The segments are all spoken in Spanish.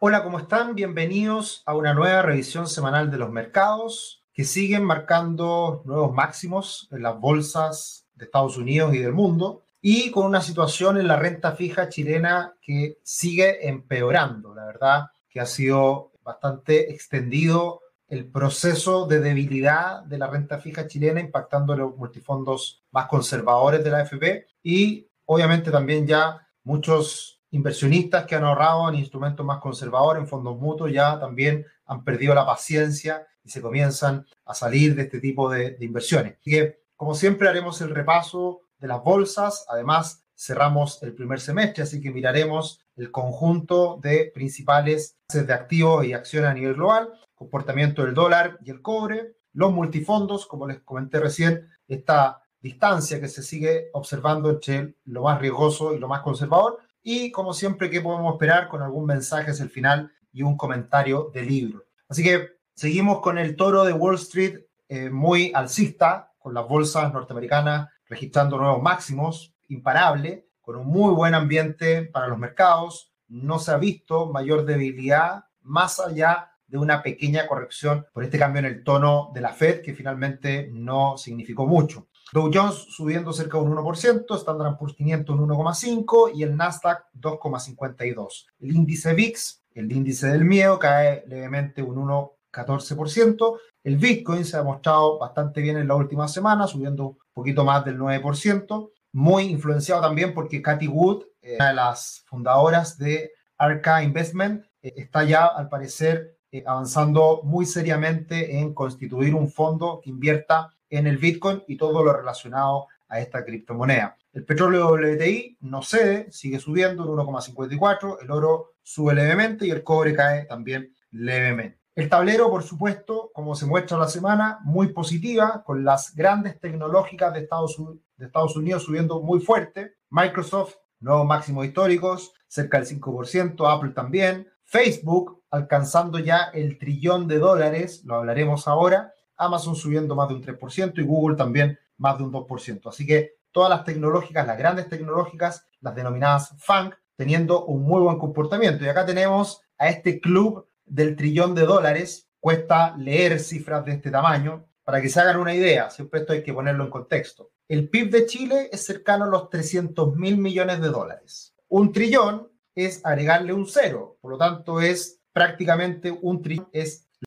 Hola, ¿cómo están? Bienvenidos a una nueva revisión semanal de los mercados que siguen marcando nuevos máximos en las bolsas de Estados Unidos y del mundo y con una situación en la renta fija chilena que sigue empeorando. La verdad que ha sido bastante extendido el proceso de debilidad de la renta fija chilena impactando los multifondos más conservadores de la AFP y obviamente también ya muchos inversionistas que han ahorrado en instrumentos más conservadores, en fondos mutuos, ya también han perdido la paciencia y se comienzan a salir de este tipo de, inversiones. Así que, como siempre, haremos el repaso de las bolsas. Además, cerramos el primer semestre, así que miraremos el conjunto de principales de activos y acciones a nivel global, comportamiento del dólar y el cobre, los multifondos, como les comenté recién, esta distancia que se sigue observando entre lo más riesgoso y lo más conservador, y como siempre, ¿qué podemos esperar con algún mensaje hacia el final y un comentario del libro? Así que seguimos con el toro de Wall Street eh, muy alcista, con las bolsas norteamericanas registrando nuevos máximos, imparable, con un muy buen ambiente para los mercados. No se ha visto mayor debilidad más allá de una pequeña corrección por este cambio en el tono de la Fed, que finalmente no significó mucho. Dow Jones subiendo cerca de un 1%, Standard Poor's 500 un 1,5% y el Nasdaq 2,52%. El índice VIX, el índice del miedo, cae levemente un 1,14%. El Bitcoin se ha mostrado bastante bien en la última semana, subiendo un poquito más del 9%. Muy influenciado también porque Cathy Wood, eh, una de las fundadoras de Arca Investment, eh, está ya al parecer eh, avanzando muy seriamente en constituir un fondo que invierta en el Bitcoin y todo lo relacionado a esta criptomoneda. El petróleo WTI no cede, sigue subiendo en 1,54, el oro sube levemente y el cobre cae también levemente. El tablero, por supuesto, como se muestra la semana, muy positiva, con las grandes tecnológicas de Estados, Unidos subiendo muy fuerte. Microsoft, nuevos máximos históricos, cerca del 5%, Apple también. Facebook alcanzando ya el trillón de dólares, lo hablaremos ahora, Amazon subiendo más de un 3% y Google también más de un 2%. Así que todas las tecnológicas, las grandes tecnológicas, las denominadas FANG, teniendo un muy buen comportamiento. Y acá tenemos a este club del trillón de dólares. Cuesta leer cifras de este tamaño para que se hagan una idea. Siempre esto hay que ponerlo en contexto. El PIB de Chile es cercano a los 300 mil millones de dólares. Un trillón es agregarle un cero, por lo tanto es prácticamente un trillón,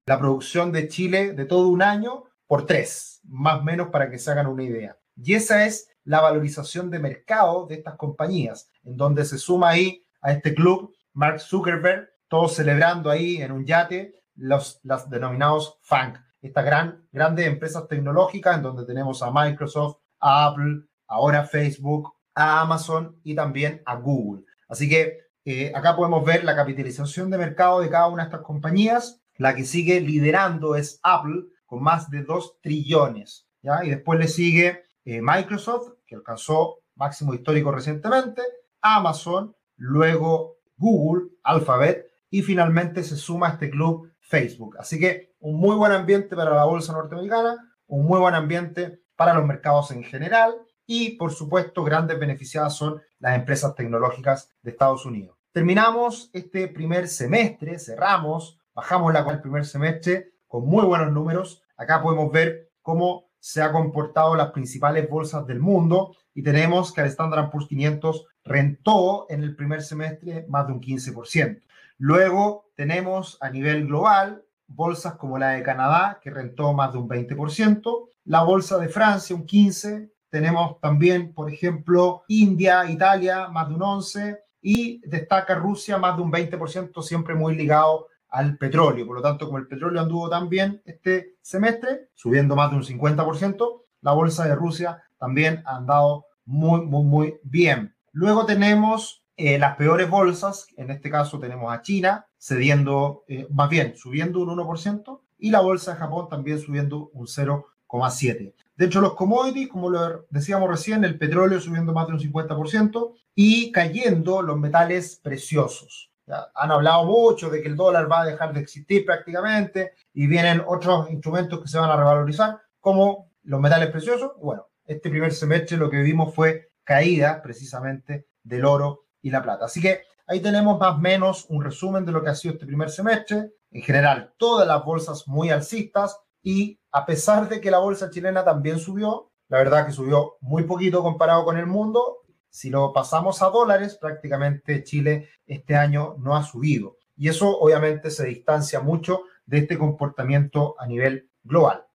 la producción de Chile de todo un año por tres, más o menos para que se hagan una idea. Y esa es la valorización de mercado de estas compañías, en donde se suma ahí a este club Mark Zuckerberg, todos celebrando ahí en un yate los, los denominados FANG, estas gran, grandes empresas tecnológicas en donde tenemos a Microsoft, a Apple, ahora Facebook, a Amazon y también a Google. Así que eh, acá podemos ver la capitalización de mercado de cada una de estas compañías la que sigue liderando es Apple con más de 2 trillones. ¿ya? Y después le sigue eh, Microsoft, que alcanzó máximo histórico recientemente, Amazon, luego Google, Alphabet y finalmente se suma a este club Facebook. Así que un muy buen ambiente para la bolsa norteamericana, un muy buen ambiente para los mercados en general y por supuesto grandes beneficiadas son las empresas tecnológicas de Estados Unidos. Terminamos este primer semestre, cerramos bajamos la el primer semestre con muy buenos números. Acá podemos ver cómo se ha comportado las principales bolsas del mundo y tenemos que el Standard Poor's 500 rentó en el primer semestre más de un 15%. Luego tenemos a nivel global bolsas como la de Canadá que rentó más de un 20%, la bolsa de Francia un 15%, tenemos también, por ejemplo, India, Italia más de un 11% y destaca Rusia más de un 20%, siempre muy ligado al petróleo. Por lo tanto, como el petróleo anduvo tan bien este semestre, subiendo más de un 50%, la bolsa de Rusia también ha andado muy, muy, muy bien. Luego tenemos eh, las peores bolsas, en este caso tenemos a China cediendo, eh, más bien, subiendo un 1%, y la bolsa de Japón también subiendo un 0,7%. De hecho, los commodities, como lo decíamos recién, el petróleo subiendo más de un 50% y cayendo los metales preciosos han hablado mucho de que el dólar va a dejar de existir prácticamente y vienen otros instrumentos que se van a revalorizar, como los metales preciosos. Bueno, este primer semestre lo que vimos fue caída precisamente del oro y la plata. Así que ahí tenemos más o menos un resumen de lo que ha sido este primer semestre. En general, todas las bolsas muy alcistas y a pesar de que la bolsa chilena también subió, la verdad que subió muy poquito comparado con el mundo, si lo pasamos a dólares, prácticamente Chile este año no ha subido. Y eso obviamente se distancia mucho de este comportamiento a nivel global.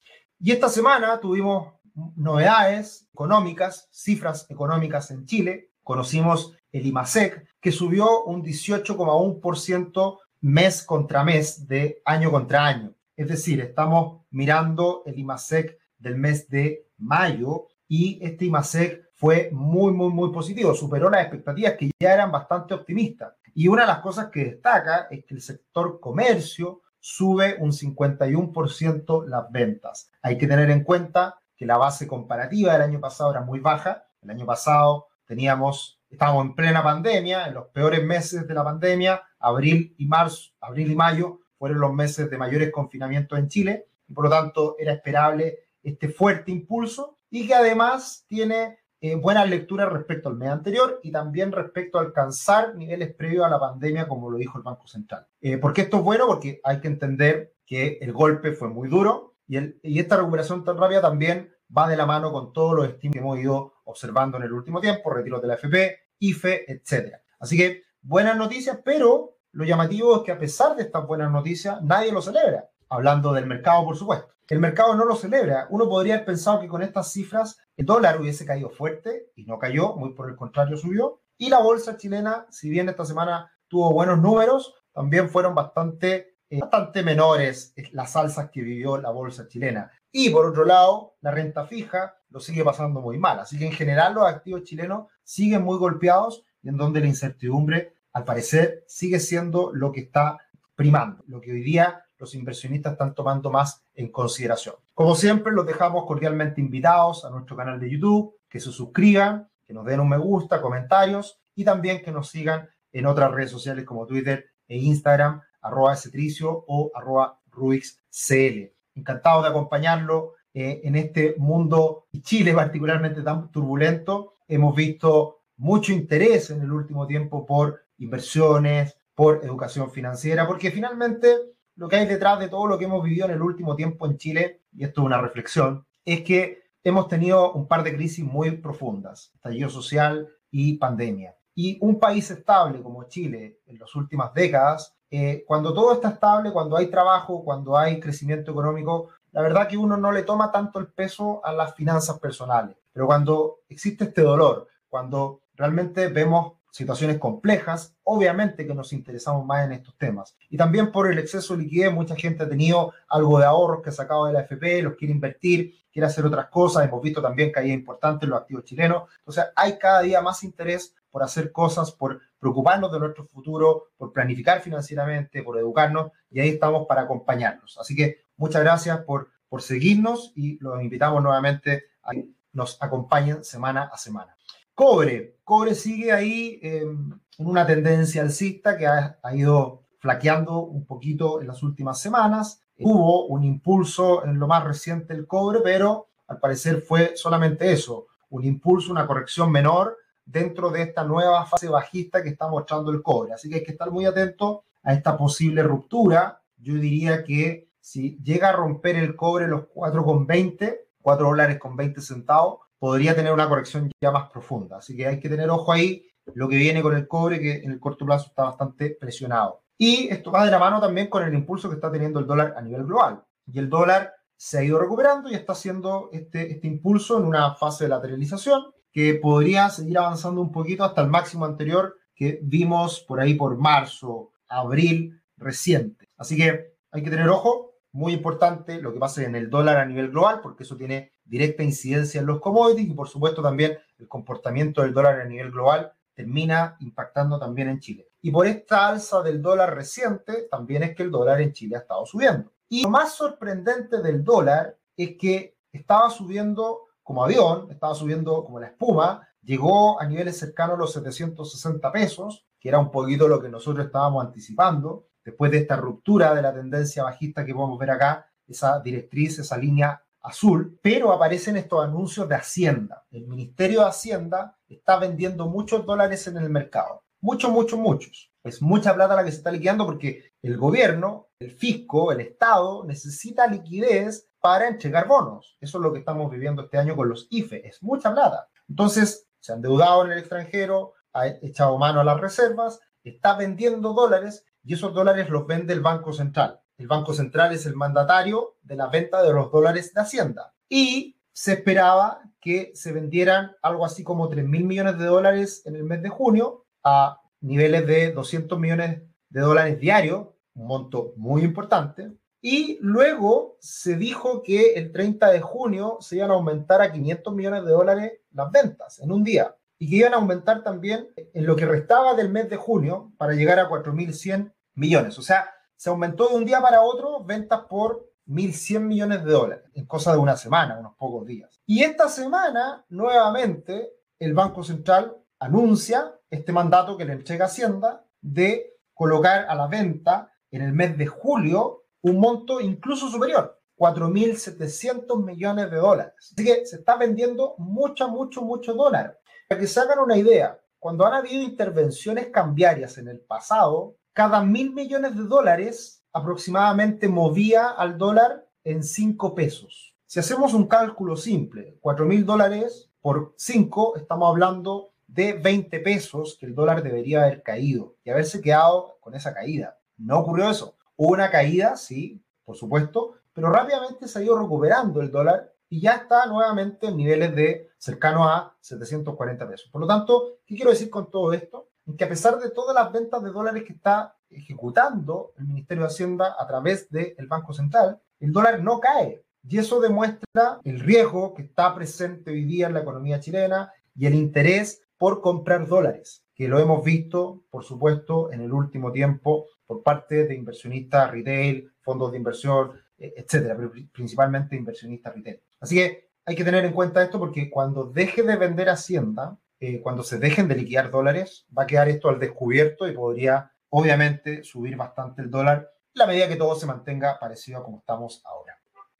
Y esta semana tuvimos novedades económicas, cifras económicas en Chile. Conocimos el IMASEC, que subió un 18,1% mes contra mes de año contra año. Es decir, estamos mirando el IMASEC del mes de mayo y este IMASEC fue muy, muy, muy positivo. Superó las expectativas que ya eran bastante optimistas. Y una de las cosas que destaca es que el sector comercio sube un 51% las ventas. Hay que tener en cuenta que la base comparativa del año pasado era muy baja. El año pasado teníamos, estábamos en plena pandemia, en los peores meses de la pandemia, abril y marzo, abril y mayo fueron los meses de mayores confinamientos en Chile y por lo tanto era esperable este fuerte impulso y que además tiene eh, buenas lecturas respecto al mes anterior y también respecto a alcanzar niveles previos a la pandemia, como lo dijo el Banco Central. Eh, ¿Por qué esto es bueno? Porque hay que entender que el golpe fue muy duro y, y esta recuperación tan rápida también va de la mano con todos los estímulos que hemos ido observando en el último tiempo, retiros de la FP, IFE, etc. Así que buenas noticias, pero lo llamativo es que a pesar de estas buenas noticias, nadie lo celebra. Hablando del mercado, por supuesto. El mercado no lo celebra. Uno podría haber pensado que con estas cifras el dólar hubiese caído fuerte y no cayó, muy por el contrario subió. Y la bolsa chilena, si bien esta semana tuvo buenos números, también fueron bastante, eh, bastante menores las alzas que vivió la bolsa chilena. Y por otro lado, la renta fija lo sigue pasando muy mal. Así que en general los activos chilenos siguen muy golpeados y en donde la incertidumbre, al parecer, sigue siendo lo que está primando, lo que hoy día los inversionistas están tomando más en consideración. Como siempre, los dejamos cordialmente invitados a nuestro canal de YouTube, que se suscriban, que nos den un me gusta, comentarios y también que nos sigan en otras redes sociales como Twitter e Instagram, arroba Cetricio o arroba RuixCL. Encantado de acompañarlo eh, en este mundo y Chile particularmente tan turbulento. Hemos visto mucho interés en el último tiempo por inversiones, por educación financiera, porque finalmente lo que hay detrás de todo lo que hemos vivido en el último tiempo en Chile, y esto es una reflexión, es que hemos tenido un par de crisis muy profundas, estallido social y pandemia. Y un país estable como Chile en las últimas décadas, eh, cuando todo está estable, cuando hay trabajo, cuando hay crecimiento económico, la verdad que uno no le toma tanto el peso a las finanzas personales. Pero cuando existe este dolor, cuando realmente vemos situaciones complejas, obviamente que nos interesamos más en estos temas. Y también por el exceso de liquidez, mucha gente ha tenido algo de ahorros que ha sacado de la FP, los quiere invertir, quiere hacer otras cosas. Hemos visto también hay importantes los activos chilenos. Entonces, hay cada día más interés por hacer cosas, por preocuparnos de nuestro futuro, por planificar financieramente, por educarnos, y ahí estamos para acompañarnos. Así que muchas gracias por, por seguirnos y los invitamos nuevamente a que nos acompañen semana a semana. Cobre. Cobre sigue ahí em, en una tendencia alcista que ha, ido flaqueando un poquito en las últimas semanas. Hubo un impulso en lo más reciente del cobre, pero al parecer fue solamente eso, un impulso, una corrección menor dentro de esta nueva fase bajista que está mostrando el cobre. Así que hay que estar muy atento a esta posible ruptura. Yo diría que si llega a romper el cobre los 4,20, 4 dólares con 20 centavos, podría tener una corrección ya más profunda. Así que hay que tener ojo ahí lo que viene con el cobre, que en el corto plazo está bastante presionado. Y esto va de la mano también con el impulso que está teniendo el dólar a nivel global. Y el dólar se ha ido recuperando y está haciendo este, este impulso en una fase de lateralización que podría seguir avanzando un poquito hasta el máximo anterior que vimos por ahí por marzo, abril reciente. Así que hay que tener ojo, muy importante lo que pasa en el dólar a nivel global, porque eso tiene directa incidencia en los commodities y por supuesto también el comportamiento del dólar a nivel global termina impactando también en Chile. Y por esta alza del dólar reciente, también es que el dólar en Chile ha estado subiendo. Y lo más sorprendente del dólar es que estaba subiendo como avión, estaba subiendo como la espuma, llegó a niveles cercanos a los 760 pesos, que era un poquito lo que nosotros estábamos anticipando, después de esta ruptura de la tendencia bajista que podemos ver acá, esa directriz, esa línea azul, pero aparecen estos anuncios de Hacienda. El Ministerio de Hacienda está vendiendo muchos dólares en el mercado. Muchos, muchos, muchos. Es mucha plata la que se está liquidando porque el gobierno, el fisco, el Estado necesita liquidez para entregar bonos. Eso es lo que estamos viviendo este año con los IFE. Es mucha plata. Entonces, se han endeudado en el extranjero, ha echado mano a las reservas, está vendiendo dólares y esos dólares los vende el Banco Central. El Banco Central es el mandatario de la venta de los dólares de Hacienda. Y se esperaba que se vendieran algo así como 3 mil millones de dólares en el mes de junio a niveles de 200 millones de dólares diarios, un monto muy importante. Y luego se dijo que el 30 de junio se iban a aumentar a 500 millones de dólares las ventas en un día y que iban a aumentar también en lo que restaba del mes de junio para llegar a 4.100 millones. O sea, se aumentó de un día para otro ventas por 1.100 millones de dólares en cosa de una semana, unos pocos días. Y esta semana, nuevamente, el Banco Central anuncia este mandato que le entrega Hacienda de colocar a la venta en el mes de julio un monto incluso superior, 4.700 millones de dólares. Así que se está vendiendo mucho, mucho, mucho dólar. Para que se hagan una idea, cuando han habido intervenciones cambiarias en el pasado, cada mil millones de dólares aproximadamente movía al dólar en 5 pesos. Si hacemos un cálculo simple, 4 mil dólares por 5, estamos hablando de 20 pesos que el dólar debería haber caído y haberse quedado con esa caída. No ocurrió eso. Hubo una caída, sí, por supuesto, pero rápidamente se ha ido recuperando el dólar y ya está nuevamente en niveles de cercano a 740 pesos. Por lo tanto, ¿qué quiero decir con todo esto? Que a pesar de todas las ventas de dólares que está ejecutando el Ministerio de Hacienda a través del Banco Central, el dólar no cae. Y eso demuestra el riesgo que está presente hoy día en la economía chilena y el interés por comprar dólares, que lo hemos visto, por supuesto, en el último tiempo por parte de inversionistas retail, fondos de inversión, e-, etcétera, pero principalmente inversionistas retail. Así que hay que tener en cuenta esto porque cuando deje de vender Hacienda, eh, cuando se dejen de liquidar dólares, va a quedar esto al descubierto y podría, obviamente, subir bastante el dólar la medida que todo se mantenga parecido a como estamos ahora.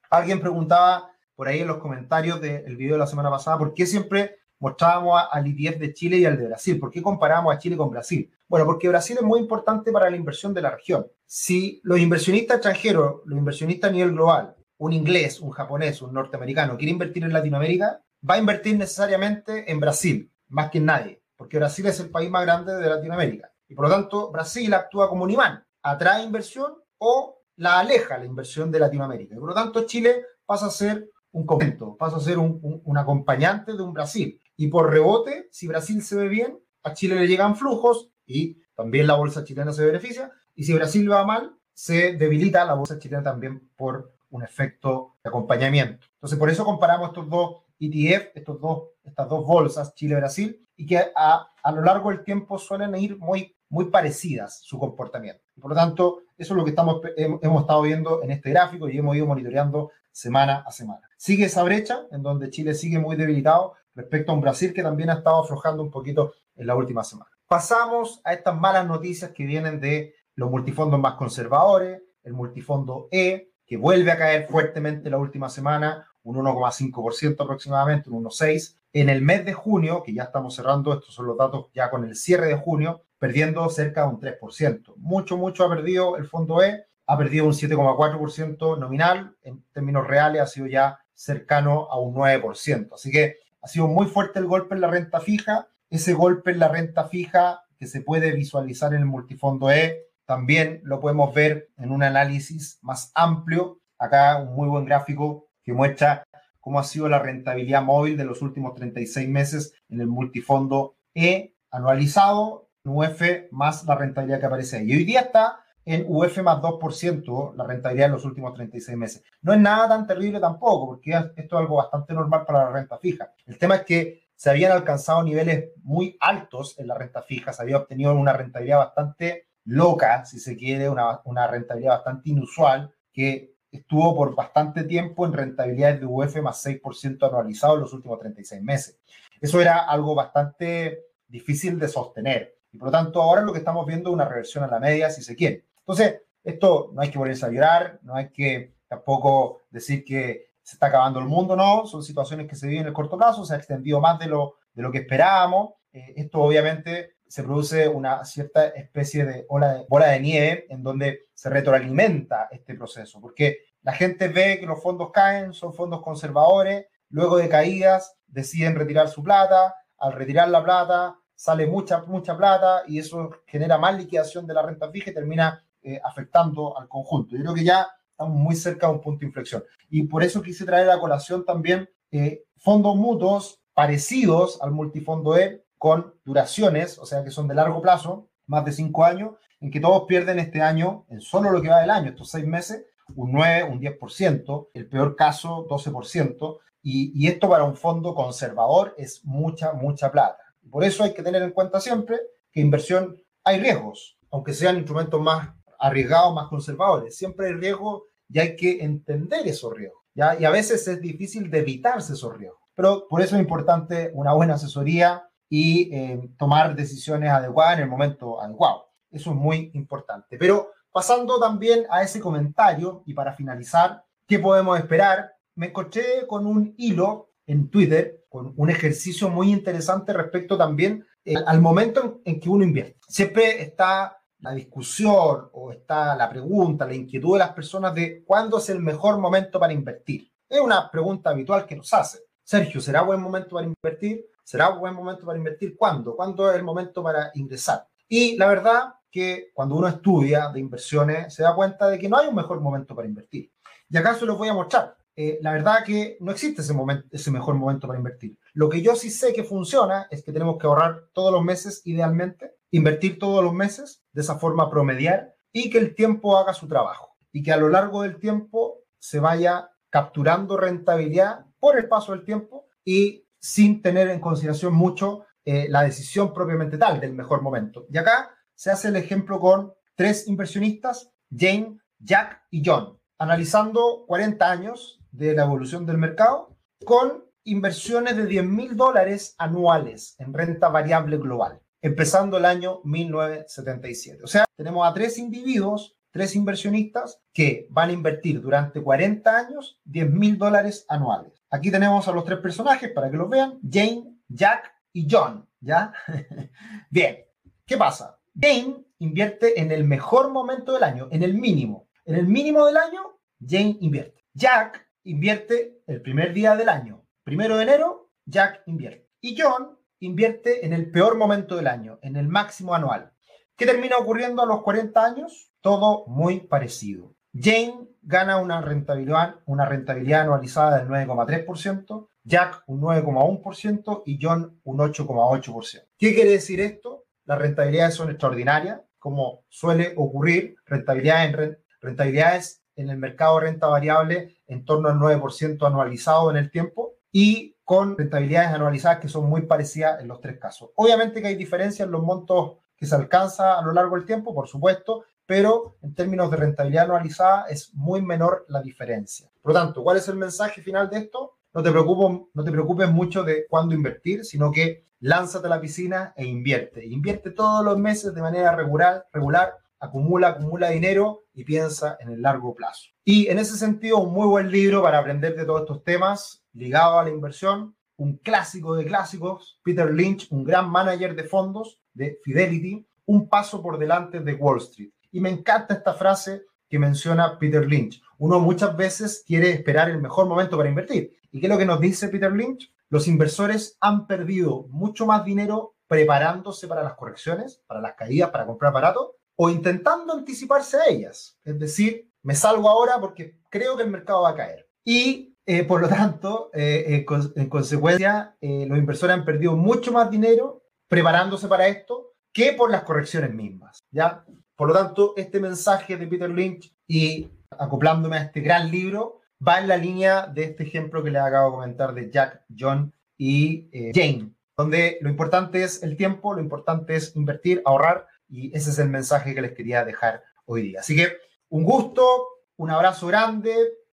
Alguien preguntaba por ahí en los comentarios del video de la semana pasada, ¿por qué siempre mostrábamos al ETF de Chile y al de Brasil? ¿Por qué comparamos a Chile con Brasil? Bueno, porque Brasil es muy importante para la inversión de la región. Si los inversionistas extranjeros, los inversionistas a nivel global, un inglés, un japonés, un norteamericano, quiere invertir en Latinoamérica, va a invertir necesariamente en Brasil, más que nadie, porque Brasil es el país más grande de Latinoamérica. Y por lo tanto, Brasil actúa como un imán, atrae inversión o la aleja la inversión de Latinoamérica. Y por lo tanto, Chile pasa a ser un complemento, pasa a ser un, un, acompañante de un Brasil. Y por rebote, si Brasil se ve bien, a Chile le llegan flujos y también la bolsa chilena se beneficia. Y si Brasil va mal, se debilita la bolsa chilena también por un efecto de acompañamiento. Entonces, por eso comparamos estos dos ETF, estos dos, estas dos bolsas, Chile-Brasil, y que a, a, lo largo del tiempo suelen ir muy, muy parecidas su comportamiento. Por lo tanto, eso es lo que estamos, hemos estado viendo en este gráfico y hemos ido monitoreando semana a semana. Sigue esa brecha en donde Chile sigue muy debilitado respecto a un Brasil que también ha estado aflojando un poquito en la última semana. Pasamos a estas malas noticias que vienen de los multifondos más conservadores, el multifondo E, que vuelve a caer fuertemente la última semana, un 1,5% aproximadamente, un 1,6%. En el mes de junio, que ya estamos cerrando, estos son los datos ya con el cierre de junio, perdiendo cerca de un 3%. Mucho, mucho ha perdido el fondo E, ha perdido un 7,4% nominal, en términos reales ha sido ya cercano a un 9%. Así que ha sido muy fuerte el golpe en la renta fija. Ese golpe en la renta fija que se puede visualizar en el multifondo E, también lo podemos ver en un análisis más amplio. Acá un muy buen gráfico que muestra cómo ha sido la rentabilidad móvil de los últimos 36 meses en el multifondo E anualizado, UF más la rentabilidad que aparece ahí. Y hoy día está en UF más 2% la rentabilidad en los últimos 36 meses. No es nada tan terrible tampoco, porque esto es algo bastante normal para la renta fija. El tema es que se habían alcanzado niveles muy altos en la renta fija, se había obtenido una rentabilidad bastante loca, si se quiere, una, una rentabilidad bastante inusual, que estuvo por bastante tiempo en rentabilidades de UF más 6% anualizado en los últimos 36 meses. Eso era algo bastante difícil de sostener. Y por lo tanto, ahora lo que estamos viendo es una reversión a la media, si se quiere. Entonces, esto no hay que ponerse a llorar, no hay que tampoco decir que se está acabando el mundo, no. Son situaciones que se viven en el corto plazo, se ha extendido más de lo, de lo que esperábamos. Eh, esto obviamente se produce una cierta especie de ola de bola de nieve en donde se retroalimenta este proceso, porque la gente ve que los fondos caen, son fondos conservadores, luego de caídas deciden retirar su plata, al retirar la plata sale mucha, mucha plata y eso genera más liquidación de la renta fija y termina eh, afectando al conjunto. Yo creo que ya estamos muy cerca de un punto de inflexión. Y por eso quise traer a colación también eh, fondos mutuos parecidos al multifondo E con duraciones, o sea, que son de largo plazo, más de cinco años, en que todos pierden este año, en solo lo que va del año, estos seis meses, un 9, un 10%, el peor caso 12%, y, y esto para un fondo conservador es mucha, mucha plata. Por eso hay que tener en cuenta siempre que inversión hay riesgos, aunque sean instrumentos más arriesgados, más conservadores. Siempre hay riesgos y hay que entender esos riesgos. ¿ya? Y a veces es difícil de evitarse esos riesgos. Pero por eso es importante una buena asesoría y eh, tomar decisiones adecuadas en el momento adecuado. Eso es muy importante. Pero pasando también a ese comentario y para finalizar, ¿qué podemos esperar? Me encontré con un hilo en Twitter, con un ejercicio muy interesante respecto también eh, al momento en, que uno invierte. Siempre está la discusión o está la pregunta, la inquietud de las personas de cuándo es el mejor momento para invertir. Es una pregunta habitual que nos hace. Sergio, ¿será buen momento para invertir? ¿Será buen momento para invertir? ¿Cuándo? ¿Cuándo es el momento para ingresar? Y la verdad que cuando uno estudia de inversiones se da cuenta de que no hay un mejor momento para invertir. Y acá se los voy a mostrar. Eh, la verdad que no existe ese, momento, ese mejor momento para invertir. Lo que yo sí sé que funciona es que tenemos que ahorrar todos los meses, idealmente, invertir todos los meses, de esa forma promediar, y que el tiempo haga su trabajo. Y que a lo largo del tiempo se vaya capturando rentabilidad por el paso del tiempo y sin tener en consideración mucho eh, la decisión propiamente tal del mejor momento. Y acá se hace el ejemplo con tres inversionistas, Jane, Jack y John, analizando 40 años de la evolución del mercado con inversiones de 10 mil dólares anuales en renta variable global, empezando el año 1977. O sea, tenemos a tres individuos, tres inversionistas que van a invertir durante 40 años 10 mil dólares anuales. Aquí tenemos a los tres personajes para que los vean, Jane, Jack y John, ¿ya? Bien, ¿qué pasa? Jane invierte en el mejor momento del año, en el mínimo. En el mínimo del año, Jane invierte. Jack invierte el primer día del año. Primero de enero, Jack invierte. Y John invierte en el peor momento del año, en el máximo anual. ¿Qué termina ocurriendo a los 40 años? Todo muy parecido. Jane gana una rentabilidad, una rentabilidad anualizada del 9,3%, Jack un 9,1% y John un 8,8%. ¿Qué quiere decir esto? Las rentabilidades son extraordinarias, como suele ocurrir, rentabilidades en, rentabilidades en el mercado de renta variable en torno al 9% anualizado en el tiempo y con rentabilidades anualizadas que son muy parecidas en los tres casos. Obviamente que hay diferencias en los montos que se alcanza a lo largo del tiempo, por supuesto, pero en términos de rentabilidad anualizada es muy menor la diferencia. Por lo tanto, ¿cuál es el mensaje final de esto? No te preocupes, no te preocupes mucho de cuándo invertir, sino que lánzate a la piscina e invierte. Invierte todos los meses de manera regular, regular acumula, acumula dinero y piensa en el largo plazo. Y en ese sentido, un muy buen libro para aprender de todos estos temas ligado a la inversión, un clásico de clásicos, Peter Lynch, un gran manager de fondos de Fidelity, un paso por delante de Wall Street. Y me encanta esta frase que menciona Peter Lynch. Uno muchas veces quiere esperar el mejor momento para invertir. ¿Y qué es lo que nos dice Peter Lynch? Los inversores han perdido mucho más dinero preparándose para las correcciones, para las caídas, para comprar barato, o intentando anticiparse a ellas. Es decir, me salgo ahora porque creo que el mercado va a caer. Y eh, por lo tanto, eh, en consecuencia, eh, los inversores han perdido mucho más dinero preparándose para esto que por las correcciones mismas. ¿ya? Por lo tanto, este mensaje de Peter Lynch y acoplándome a este gran libro va en la línea de este ejemplo que les acabo de comentar de Jack, John y Jane, donde lo importante es el tiempo, lo importante es invertir, ahorrar y ese es el mensaje que les quería dejar hoy día. Así que un gusto, un abrazo grande,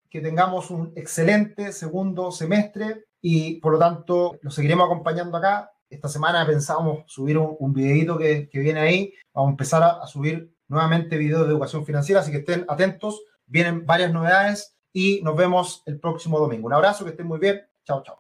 que tengamos un excelente segundo semestre y por lo tanto lo seguiremos acompañando acá. Esta semana pensamos subir un, un videito que, que, viene ahí. Vamos a empezar a, a subir nuevamente videos de educación financiera, así que estén atentos. Vienen varias novedades y nos vemos el próximo domingo. Un abrazo, que estén muy bien. Chao, chao.